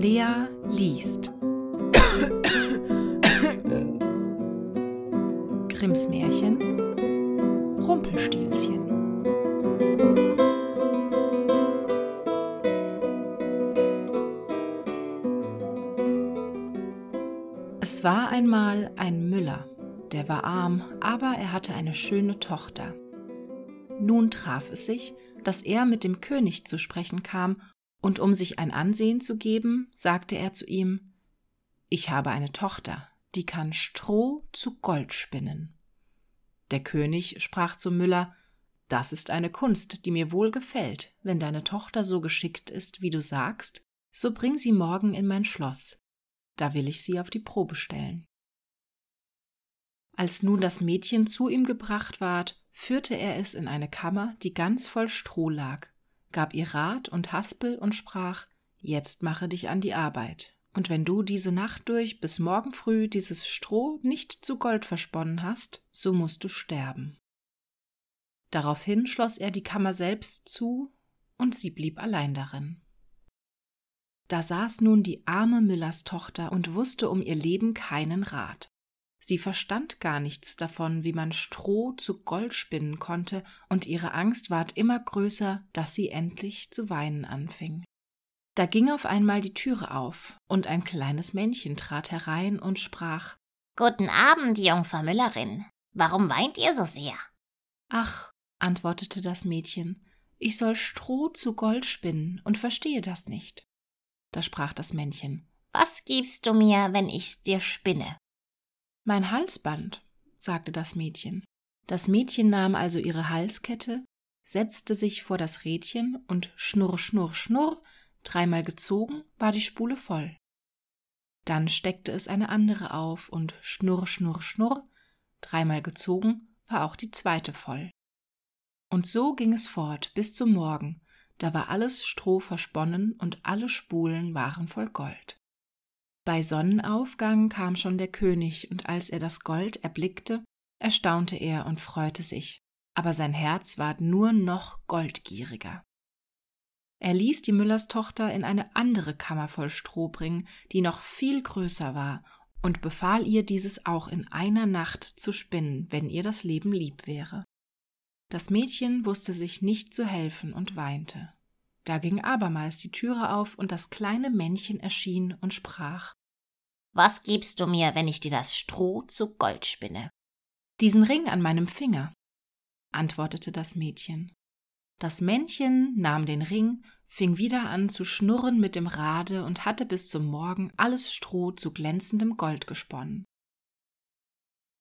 Lea liest. Grimms Märchen Rumpelstilzchen. Es war einmal ein Müller, der war arm, aber er hatte eine schöne Tochter. Nun traf es sich, dass er mit dem König zu sprechen kam und um sich ein Ansehen zu geben, sagte er zu ihm Ich habe eine Tochter, die kann Stroh zu Gold spinnen. Der König sprach zum Müller Das ist eine Kunst, die mir wohl gefällt. Wenn deine Tochter so geschickt ist, wie du sagst, so bring sie morgen in mein Schloss. Da will ich sie auf die Probe stellen. Als nun das Mädchen zu ihm gebracht ward, führte er es in eine Kammer, die ganz voll Stroh lag gab ihr Rat und Haspel und sprach Jetzt mache dich an die Arbeit, und wenn du diese Nacht durch bis morgen früh dieses Stroh nicht zu Gold versponnen hast, so musst du sterben. Daraufhin schloss er die Kammer selbst zu, und sie blieb allein darin. Da saß nun die arme Müllers Tochter und wusste um ihr Leben keinen Rat. Sie verstand gar nichts davon, wie man Stroh zu Gold spinnen konnte, und ihre Angst ward immer größer, dass sie endlich zu weinen anfing. Da ging auf einmal die Türe auf, und ein kleines Männchen trat herein und sprach Guten Abend, Jungfer Müllerin. Warum weint ihr so sehr? Ach, antwortete das Mädchen, ich soll Stroh zu Gold spinnen und verstehe das nicht. Da sprach das Männchen Was gibst du mir, wenn ich's dir spinne? Mein Halsband, sagte das Mädchen. Das Mädchen nahm also ihre Halskette, setzte sich vor das Rädchen und schnurr, schnurr, schnurr, dreimal gezogen, war die Spule voll. Dann steckte es eine andere auf und schnurr, schnurr, schnurr, dreimal gezogen, war auch die zweite voll. Und so ging es fort bis zum Morgen, da war alles Stroh versponnen und alle Spulen waren voll Gold. Bei Sonnenaufgang kam schon der König, und als er das Gold erblickte, erstaunte er und freute sich, aber sein Herz ward nur noch goldgieriger. Er ließ die Müllerstochter in eine andere Kammer voll Stroh bringen, die noch viel größer war, und befahl ihr, dieses auch in einer Nacht zu spinnen, wenn ihr das Leben lieb wäre. Das Mädchen wusste sich nicht zu helfen und weinte. Da ging abermals die Türe auf, und das kleine Männchen erschien und sprach Was gibst du mir, wenn ich dir das Stroh zu Gold spinne? Diesen Ring an meinem Finger, antwortete das Mädchen. Das Männchen nahm den Ring, fing wieder an zu schnurren mit dem Rade und hatte bis zum Morgen alles Stroh zu glänzendem Gold gesponnen.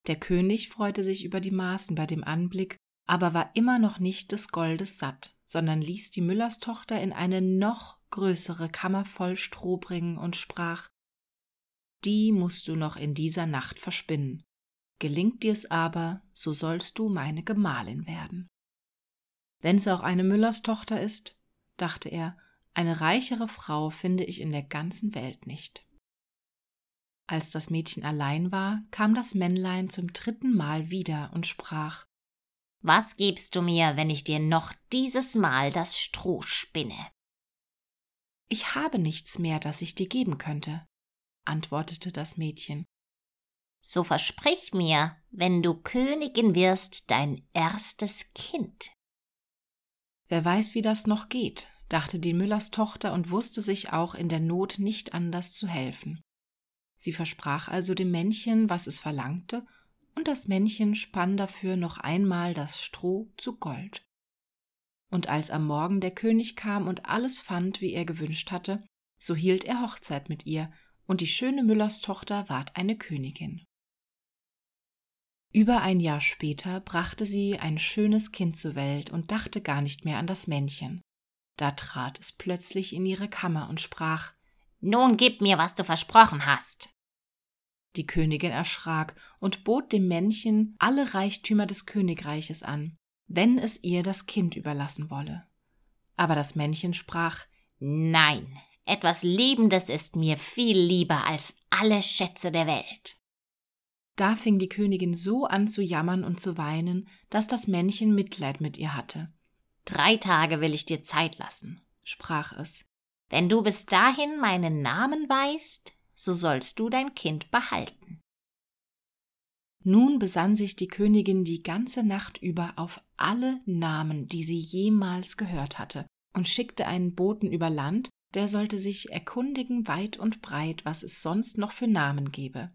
Der König freute sich über die Maßen bei dem Anblick aber war immer noch nicht des Goldes satt, sondern ließ die Müllerstochter in eine noch größere Kammer voll Stroh bringen und sprach Die musst du noch in dieser Nacht verspinnen. Gelingt dir's aber, so sollst du meine Gemahlin werden. Wenn's auch eine Müllerstochter ist, dachte er, eine reichere Frau finde ich in der ganzen Welt nicht. Als das Mädchen allein war, kam das Männlein zum dritten Mal wieder und sprach was gibst du mir, wenn ich dir noch dieses Mal das Stroh spinne? Ich habe nichts mehr, das ich dir geben könnte, antwortete das Mädchen. So versprich mir, wenn du Königin wirst, dein erstes Kind. Wer weiß, wie das noch geht, dachte die Müllers Tochter und wusste sich auch in der Not nicht anders zu helfen. Sie versprach also dem Männchen, was es verlangte, und das Männchen spann dafür noch einmal das Stroh zu Gold. Und als am Morgen der König kam und alles fand, wie er gewünscht hatte, so hielt er Hochzeit mit ihr, und die schöne Müllerstochter ward eine Königin. Über ein Jahr später brachte sie ein schönes Kind zur Welt und dachte gar nicht mehr an das Männchen. Da trat es plötzlich in ihre Kammer und sprach Nun gib mir, was du versprochen hast. Die Königin erschrak und bot dem Männchen alle Reichtümer des Königreiches an, wenn es ihr das Kind überlassen wolle. Aber das Männchen sprach Nein, etwas Lebendes ist mir viel lieber als alle Schätze der Welt. Da fing die Königin so an zu jammern und zu weinen, dass das Männchen Mitleid mit ihr hatte. Drei Tage will ich dir Zeit lassen, sprach es. Wenn du bis dahin meinen Namen weißt, so sollst du dein Kind behalten. Nun besann sich die Königin die ganze Nacht über auf alle Namen, die sie jemals gehört hatte, und schickte einen Boten über Land, der sollte sich erkundigen weit und breit, was es sonst noch für Namen gebe.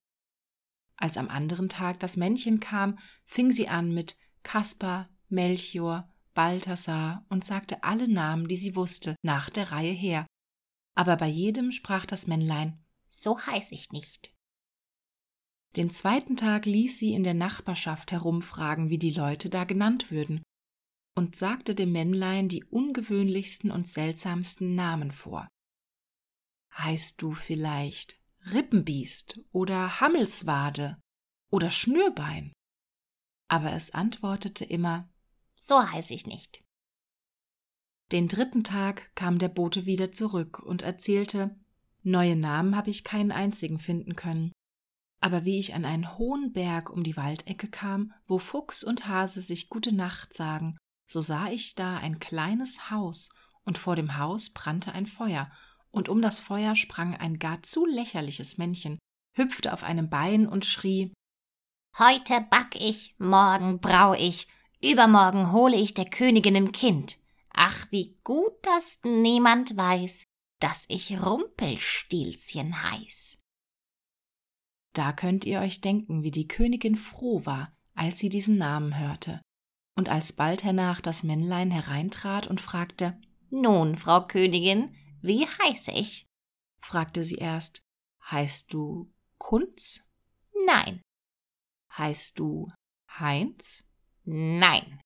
Als am anderen Tag das Männchen kam, fing sie an mit Kaspar, Melchior, Balthasar und sagte alle Namen, die sie wusste, nach der Reihe her. Aber bei jedem sprach das Männlein So heiß ich nicht. Den zweiten Tag ließ sie in der Nachbarschaft herumfragen, wie die Leute da genannt würden, und sagte dem Männlein die ungewöhnlichsten und seltsamsten Namen vor. Heißt du vielleicht Rippenbiest oder Hammelswade oder Schnürbein? Aber es antwortete immer So heiß ich nicht. Den dritten Tag kam der Bote wieder zurück und erzählte Neue Namen habe ich keinen einzigen finden können. Aber wie ich an einen hohen Berg um die Waldecke kam, wo Fuchs und Hase sich gute Nacht sagen, so sah ich da ein kleines Haus, und vor dem Haus brannte ein Feuer, und um das Feuer sprang ein gar zu lächerliches Männchen, hüpfte auf einem Bein und schrie Heute back ich, morgen brau ich, übermorgen hole ich der Königin ein Kind. Ach, wie gut, dass niemand weiß, dass ich Rumpelstilzchen heiß. Da könnt ihr euch denken, wie die Königin froh war, als sie diesen Namen hörte. Und als bald hernach das Männlein hereintrat und fragte Nun, Frau Königin, wie heiße ich? fragte sie erst. Heißt du Kunz? Nein. Heißt du Heinz? Nein.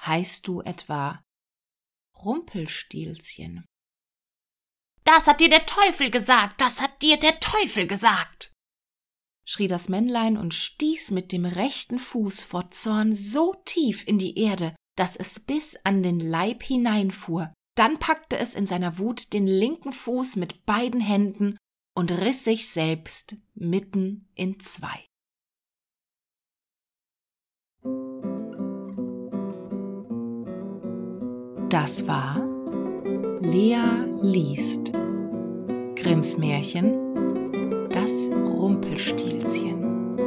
Heißt du etwa Rumpelstilzchen? Das hat dir der Teufel gesagt, das hat dir der Teufel gesagt, schrie das Männlein und stieß mit dem rechten Fuß vor Zorn so tief in die Erde, dass es bis an den Leib hineinfuhr, dann packte es in seiner Wut den linken Fuß mit beiden Händen und riss sich selbst mitten in zwei. Das war Lea liest Grimms Märchen Das Rumpelstilzchen.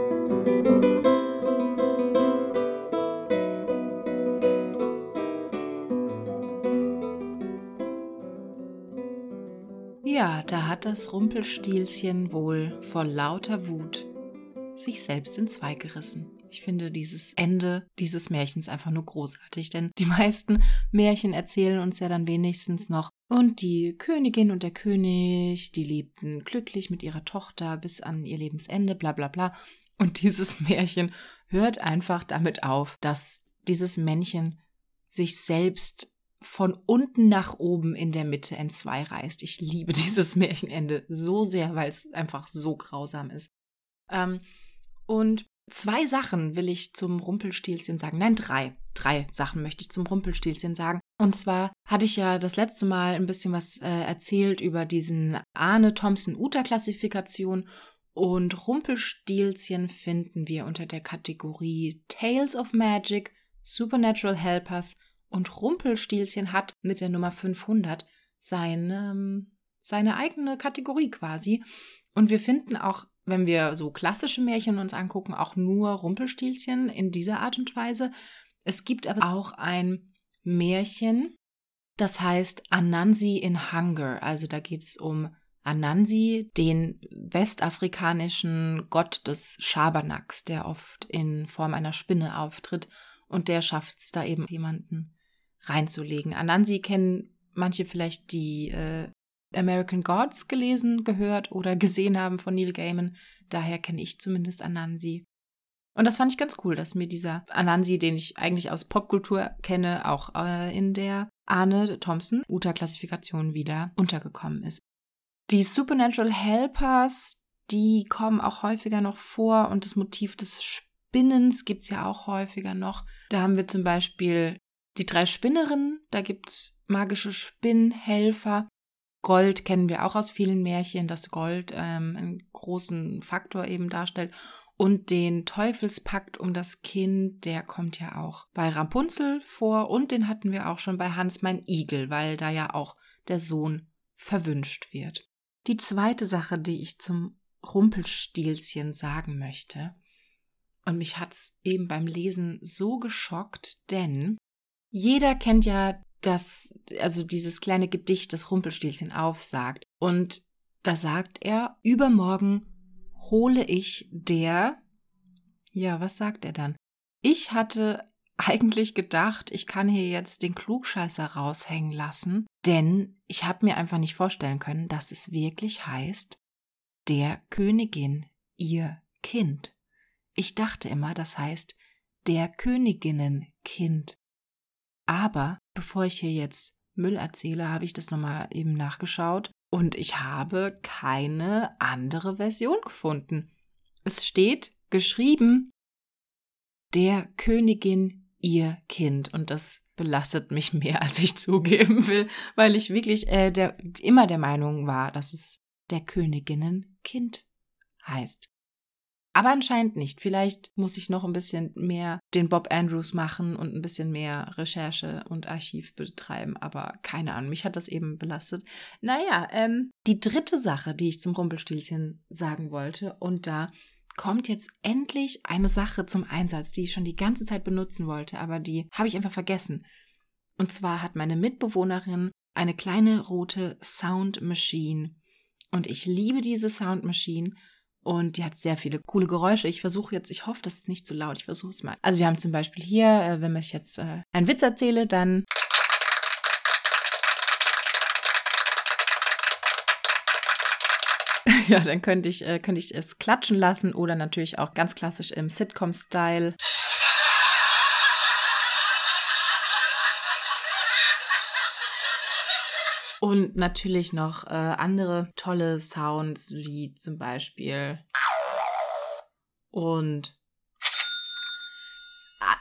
Ja, da hat das Rumpelstilzchen wohl vor lauter Wut sich selbst in zwei gerissen. Ich finde dieses Ende dieses Märchens einfach nur großartig, denn die meisten Märchen erzählen uns ja dann wenigstens noch, und die Königin und der König, die lebten glücklich mit ihrer Tochter bis an ihr Lebensende, bla bla bla. Und dieses Märchen hört einfach damit auf, dass dieses Männchen sich selbst von unten nach oben in der Mitte in zwei reißt. Ich liebe dieses Märchenende so sehr, weil es einfach so grausam ist. Ähm, und zwei Sachen will ich zum Rumpelstilzchen sagen. Nein, drei. Drei Sachen möchte ich zum Rumpelstilzchen sagen. Und zwar hatte ich ja das letzte Mal ein bisschen was äh, erzählt über diesen Arne-Thompson-Uta-Klassifikation. Und Rumpelstilzchen finden wir unter der Kategorie Tales of Magic, Supernatural Helpers und Rumpelstilzchen hat mit der Nummer 500 seine, seine eigene Kategorie quasi. Und wir finden auch, wenn wir so klassische Märchen uns angucken, auch nur Rumpelstilzchen in dieser Art und Weise. Es gibt aber auch ein Märchen, das heißt Anansi in Hunger. Also da geht es um Anansi, den westafrikanischen Gott des Schabernacks, der oft in Form einer Spinne auftritt. Und der schafft es da eben jemanden reinzulegen. Anansi kennen manche vielleicht die äh, American Gods gelesen, gehört oder gesehen haben von Neil Gaiman. Daher kenne ich zumindest Anansi. Und das fand ich ganz cool, dass mir dieser Anansi, den ich eigentlich aus Popkultur kenne, auch äh, in der Arne Thompson Uta-Klassifikation wieder untergekommen ist. Die Supernatural Helpers, die kommen auch häufiger noch vor und das Motiv des Spinnens gibt es ja auch häufiger noch. Da haben wir zum Beispiel die drei Spinnerinnen, da gibt es magische Spinnhelfer. Gold kennen wir auch aus vielen Märchen, dass Gold ähm, einen großen Faktor eben darstellt. Und den Teufelspakt um das Kind, der kommt ja auch bei Rapunzel vor und den hatten wir auch schon bei Hans mein Igel, weil da ja auch der Sohn verwünscht wird. Die zweite Sache, die ich zum Rumpelstilzchen sagen möchte, und mich hat's eben beim Lesen so geschockt, denn jeder kennt ja das, also dieses kleine Gedicht, das Rumpelstilzchen aufsagt. Und da sagt er, übermorgen hole ich der, ja, was sagt er dann? Ich hatte eigentlich gedacht, ich kann hier jetzt den Klugscheißer raushängen lassen, denn ich habe mir einfach nicht vorstellen können, dass es wirklich heißt, der Königin ihr Kind. Ich dachte immer, das heißt der Königinnenkind. Aber bevor ich hier jetzt Müll erzähle, habe ich das nochmal eben nachgeschaut und ich habe keine andere Version gefunden. Es steht geschrieben der Königin ihr Kind und das belastet mich mehr, als ich zugeben will, weil ich wirklich äh, der, immer der Meinung war, dass es der Königinnen Kind heißt. Aber anscheinend nicht. Vielleicht muss ich noch ein bisschen mehr den Bob Andrews machen und ein bisschen mehr Recherche und Archiv betreiben. Aber keine Ahnung, mich hat das eben belastet. Naja, ähm, die dritte Sache, die ich zum Rumpelstilzchen sagen wollte, und da kommt jetzt endlich eine Sache zum Einsatz, die ich schon die ganze Zeit benutzen wollte, aber die habe ich einfach vergessen. Und zwar hat meine Mitbewohnerin eine kleine rote Sound Machine. Und ich liebe diese Sound Machine und die hat sehr viele coole Geräusche. Ich versuche jetzt, ich hoffe, das ist nicht zu laut. Ich versuche es mal. Also wir haben zum Beispiel hier, äh, wenn ich jetzt äh, einen Witz erzähle, dann ja, dann könnte ich, äh, könnte ich es klatschen lassen oder natürlich auch ganz klassisch im Sitcom-Style. Und natürlich noch äh, andere tolle Sounds, wie zum Beispiel und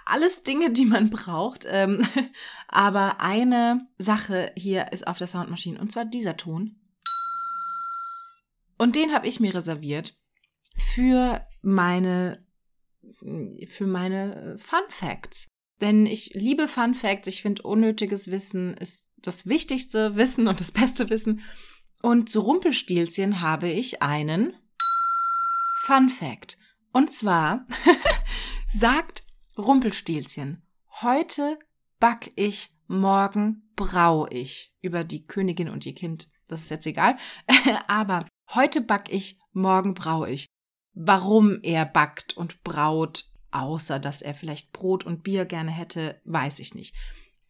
alles Dinge, die man braucht. Ähm, aber eine Sache hier ist auf der Soundmaschine und zwar dieser Ton. Und den habe ich mir reserviert für meine für meine Fun Facts. Denn ich liebe Fun Facts. Ich finde, unnötiges Wissen ist das wichtigste Wissen und das beste Wissen. Und zu Rumpelstilzchen habe ich einen Fun Fact. Und zwar sagt Rumpelstilzchen, heute back ich, morgen brau ich. Über die Königin und ihr Kind, das ist jetzt egal. Aber heute back ich, morgen brau ich. Warum er backt und braut, außer dass er vielleicht Brot und Bier gerne hätte, weiß ich nicht.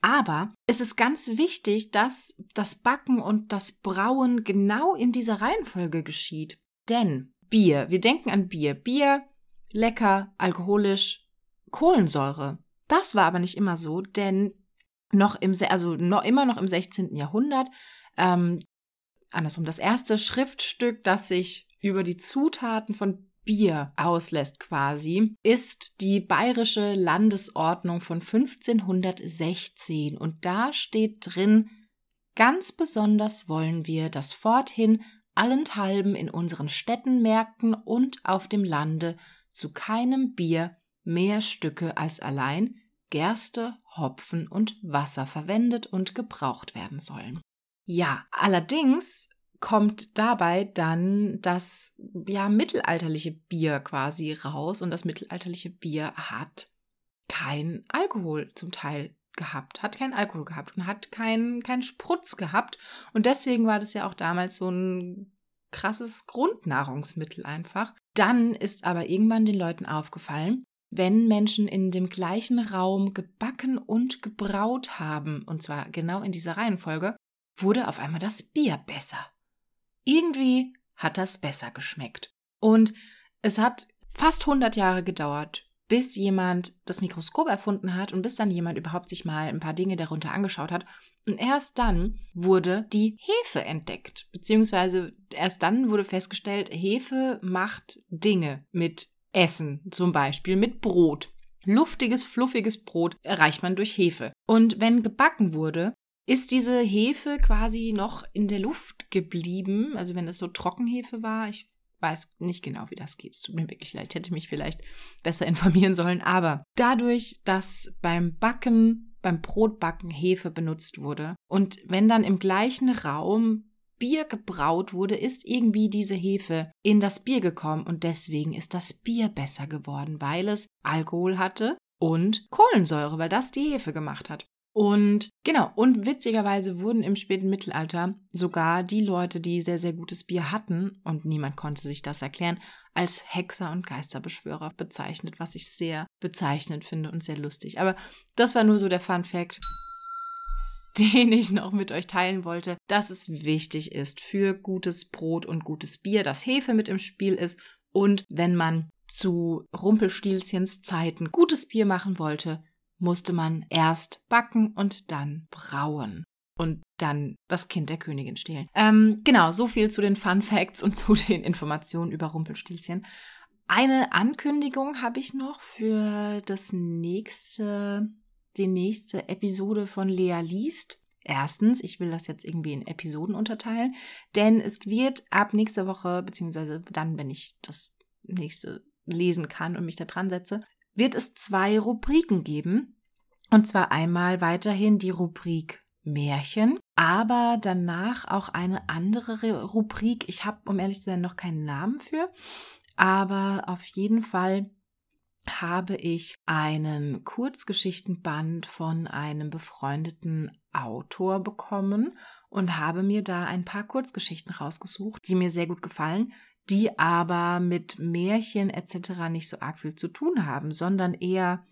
Aber es ist ganz wichtig, dass das Backen und das Brauen genau in dieser Reihenfolge geschieht. Denn Bier, wir denken an Bier. Bier, lecker, alkoholisch, Kohlensäure. Das war aber nicht immer so, denn noch im, also noch, immer noch im 16. Jahrhundert, ähm, andersrum, das erste Schriftstück, das sich über die Zutaten von Bier auslässt quasi, ist die Bayerische Landesordnung von 1516 und da steht drin, ganz besonders wollen wir, dass forthin allenthalben in unseren Städten, Märkten und auf dem Lande zu keinem Bier mehr Stücke als allein Gerste, Hopfen und Wasser verwendet und gebraucht werden sollen. Ja, allerdings kommt dabei dann das ja mittelalterliche Bier quasi raus. Und das mittelalterliche Bier hat kein Alkohol zum Teil gehabt, hat keinen Alkohol gehabt und hat keinen keinen Sprutz gehabt. Und deswegen war das ja auch damals so ein krasses Grundnahrungsmittel einfach. Dann ist aber irgendwann den Leuten aufgefallen, wenn Menschen in dem gleichen Raum gebacken und gebraut haben, und zwar genau in dieser Reihenfolge, wurde auf einmal das Bier besser irgendwie hat das besser geschmeckt. Und es hat fast 100 Jahre gedauert, bis jemand das Mikroskop erfunden hat und bis dann jemand überhaupt sich mal ein paar Dinge darunter angeschaut hat. Und erst dann wurde die Hefe entdeckt, beziehungsweise erst dann wurde festgestellt, Hefe macht Dinge mit Essen, zum Beispiel mit Brot. Luftiges, fluffiges Brot erreicht man durch Hefe. Und wenn gebacken wurde, ist diese Hefe quasi noch in der Luft geblieben. Also wenn es so Trockenhefe war, ich weiß nicht genau, wie das geht. Es tut mir wirklich leid, hätte mich vielleicht besser informieren sollen. Aber dadurch, dass beim Backen, beim Brotbacken Hefe benutzt wurde und wenn dann im gleichen Raum Bier gebraut wurde, ist irgendwie diese Hefe in das Bier gekommen und deswegen ist das Bier besser geworden, weil es Alkohol hatte und Kohlensäure, weil das die Hefe gemacht hat. Und genau, und witzigerweise wurden im späten Mittelalter sogar die Leute, die sehr, sehr gutes Bier hatten, und niemand konnte sich das erklären, als Hexer und Geisterbeschwörer bezeichnet, was ich sehr bezeichnend finde und sehr lustig. Aber das war nur so der Fun Fact, den ich noch mit euch teilen wollte, dass es wichtig ist für gutes Brot und gutes Bier, dass Hefe mit im Spiel ist und wenn man zu Rumpelstilzchens Zeiten gutes Bier machen wollte, musste man erst backen und dann brauen und dann das Kind der Königin stehlen. Ähm, genau, so viel zu den Fun Facts und zu den Informationen über Rumpelstilzchen. Eine Ankündigung habe ich noch für das nächste, die nächste Episode von Lea liest. Erstens, ich will das jetzt irgendwie in Episoden unterteilen, denn es wird ab nächster Woche, beziehungsweise dann, wenn ich das nächste lesen kann und mich da dran setze, wird es zwei Rubriken geben. Und zwar einmal weiterhin die Rubrik Märchen, aber danach auch eine andere Rubrik. Ich habe, um ehrlich zu sein, noch keinen Namen für, aber auf jeden Fall habe ich einen Kurzgeschichtenband von einem befreundeten Autor bekommen und habe mir da ein paar Kurzgeschichten rausgesucht, die mir sehr gut gefallen, die aber mit Märchen etc. nicht so arg viel zu tun haben, sondern eher,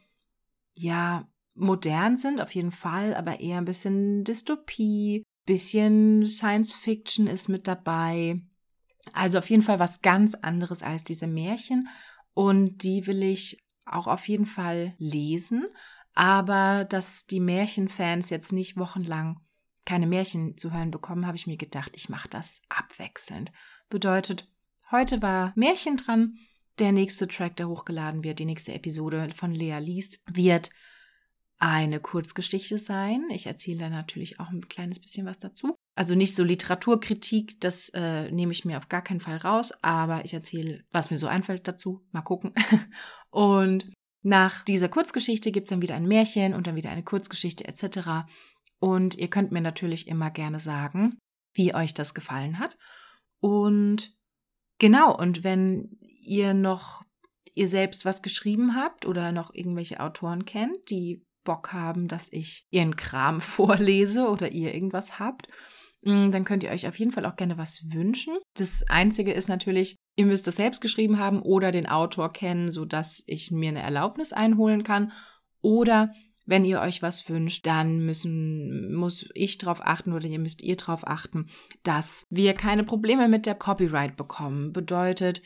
ja, modern sind, auf jeden Fall, aber eher ein bisschen Dystopie, bisschen Science Fiction ist mit dabei. Also auf jeden Fall was ganz anderes als diese Märchen. Und die will ich auch auf jeden Fall lesen. Aber dass die Märchenfans jetzt nicht wochenlang keine Märchen zu hören bekommen, habe ich mir gedacht, ich mache das abwechselnd. Bedeutet, Heute war Märchen dran. Der nächste Track, der hochgeladen wird, die nächste Episode von Lea liest, wird eine Kurzgeschichte sein. Ich erzähle da natürlich auch ein kleines bisschen was dazu. Also nicht so Literaturkritik, das äh, nehme ich mir auf gar keinen Fall raus, aber ich erzähle, was mir so einfällt dazu. Mal gucken. Und nach dieser Kurzgeschichte gibt es dann wieder ein Märchen und dann wieder eine Kurzgeschichte etc. Und ihr könnt mir natürlich immer gerne sagen, wie euch das gefallen hat. Und Genau, und wenn ihr noch ihr selbst was geschrieben habt oder noch irgendwelche Autoren kennt, die Bock haben, dass ich ihren Kram vorlese oder ihr irgendwas habt, mm, dann könnt ihr euch auf jeden Fall auch gerne was wünschen. Das Einzige ist natürlich, ihr müsst es selbst geschrieben haben oder den Autor kennen, sodass ich mir eine Erlaubnis einholen kann. Oder wenn ihr euch was wünscht, dann müssen, muss ich darauf achten oder ihr müsst ihr darauf achten, dass wir keine Probleme mit der Copyright bekommen. Bedeutet,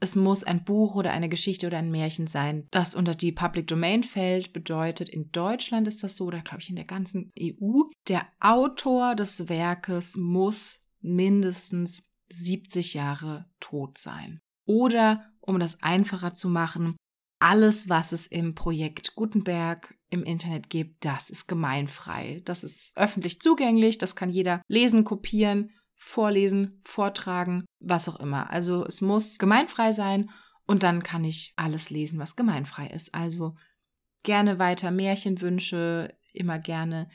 es muss ein Buch oder eine Geschichte oder ein Märchen sein, das unter die Public Domain fällt. Bedeutet, in Deutschland ist das so, oder glaube ich in der ganzen EU, der Autor des Werkes muss mindestens 70 Jahre tot sein. Oder, um das einfacher zu machen, alles, was es im Projekt Gutenberg im Internet gibt, das ist gemeinfrei. Das ist öffentlich zugänglich, das kann jeder lesen, kopieren, vorlesen, vortragen, was auch immer. Also es muss gemeinfrei sein und dann kann ich alles lesen, was gemeinfrei ist. Also gerne weiter Märchenwünsche, immer gerne,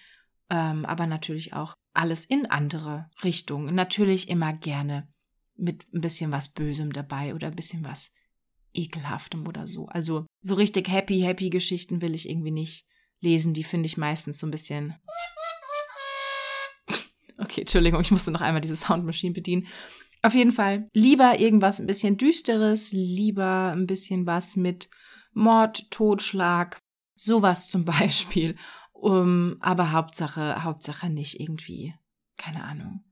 ähm, aber natürlich auch alles in andere Richtungen. Natürlich immer gerne mit ein bisschen was Bösem dabei oder ein bisschen was ekelhaftem oder so. Also so richtig happy, happy Geschichten will ich irgendwie nicht lesen. Die finde ich meistens so ein bisschen. Okay, Entschuldigung, ich musste noch einmal diese Soundmaschine bedienen. Auf jeden Fall lieber irgendwas ein bisschen düsteres, lieber ein bisschen was mit Mord, Totschlag, sowas zum Beispiel. Um, aber Hauptsache, Hauptsache nicht irgendwie, keine Ahnung.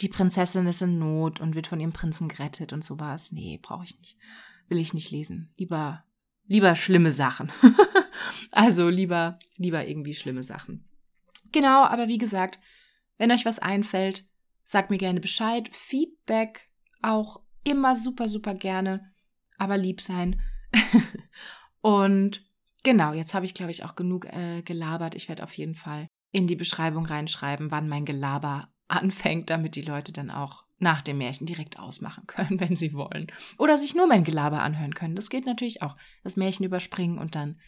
Die Prinzessin ist in Not und wird von ihrem Prinzen gerettet und sowas. Nee, brauche ich nicht will ich nicht lesen. Lieber, lieber schlimme Sachen. also lieber, lieber irgendwie schlimme Sachen. Genau, aber wie gesagt, wenn euch was einfällt, sagt mir gerne Bescheid. Feedback auch immer super, super gerne, aber lieb sein. Und genau, jetzt habe ich, glaube ich, auch genug äh, gelabert. Ich werde auf jeden Fall in die Beschreibung reinschreiben, wann mein Gelaber anfängt, damit die Leute dann auch nach dem Märchen direkt ausmachen können, wenn sie wollen. Oder sich nur mein Gelaber anhören können. Das geht natürlich auch. Das Märchen überspringen und dann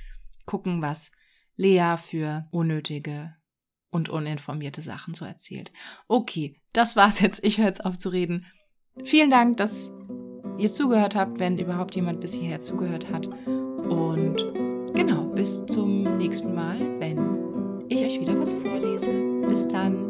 gucken, was Lea für unnötige und uninformierte Sachen so erzählt. Okay, das war's jetzt. Ich höre jetzt auf zu reden. Vielen Dank, dass ihr zugehört habt, wenn überhaupt jemand bis hierher zugehört hat. Und genau, bis zum nächsten Mal, wenn ich euch wieder was vorlese. Bis dann.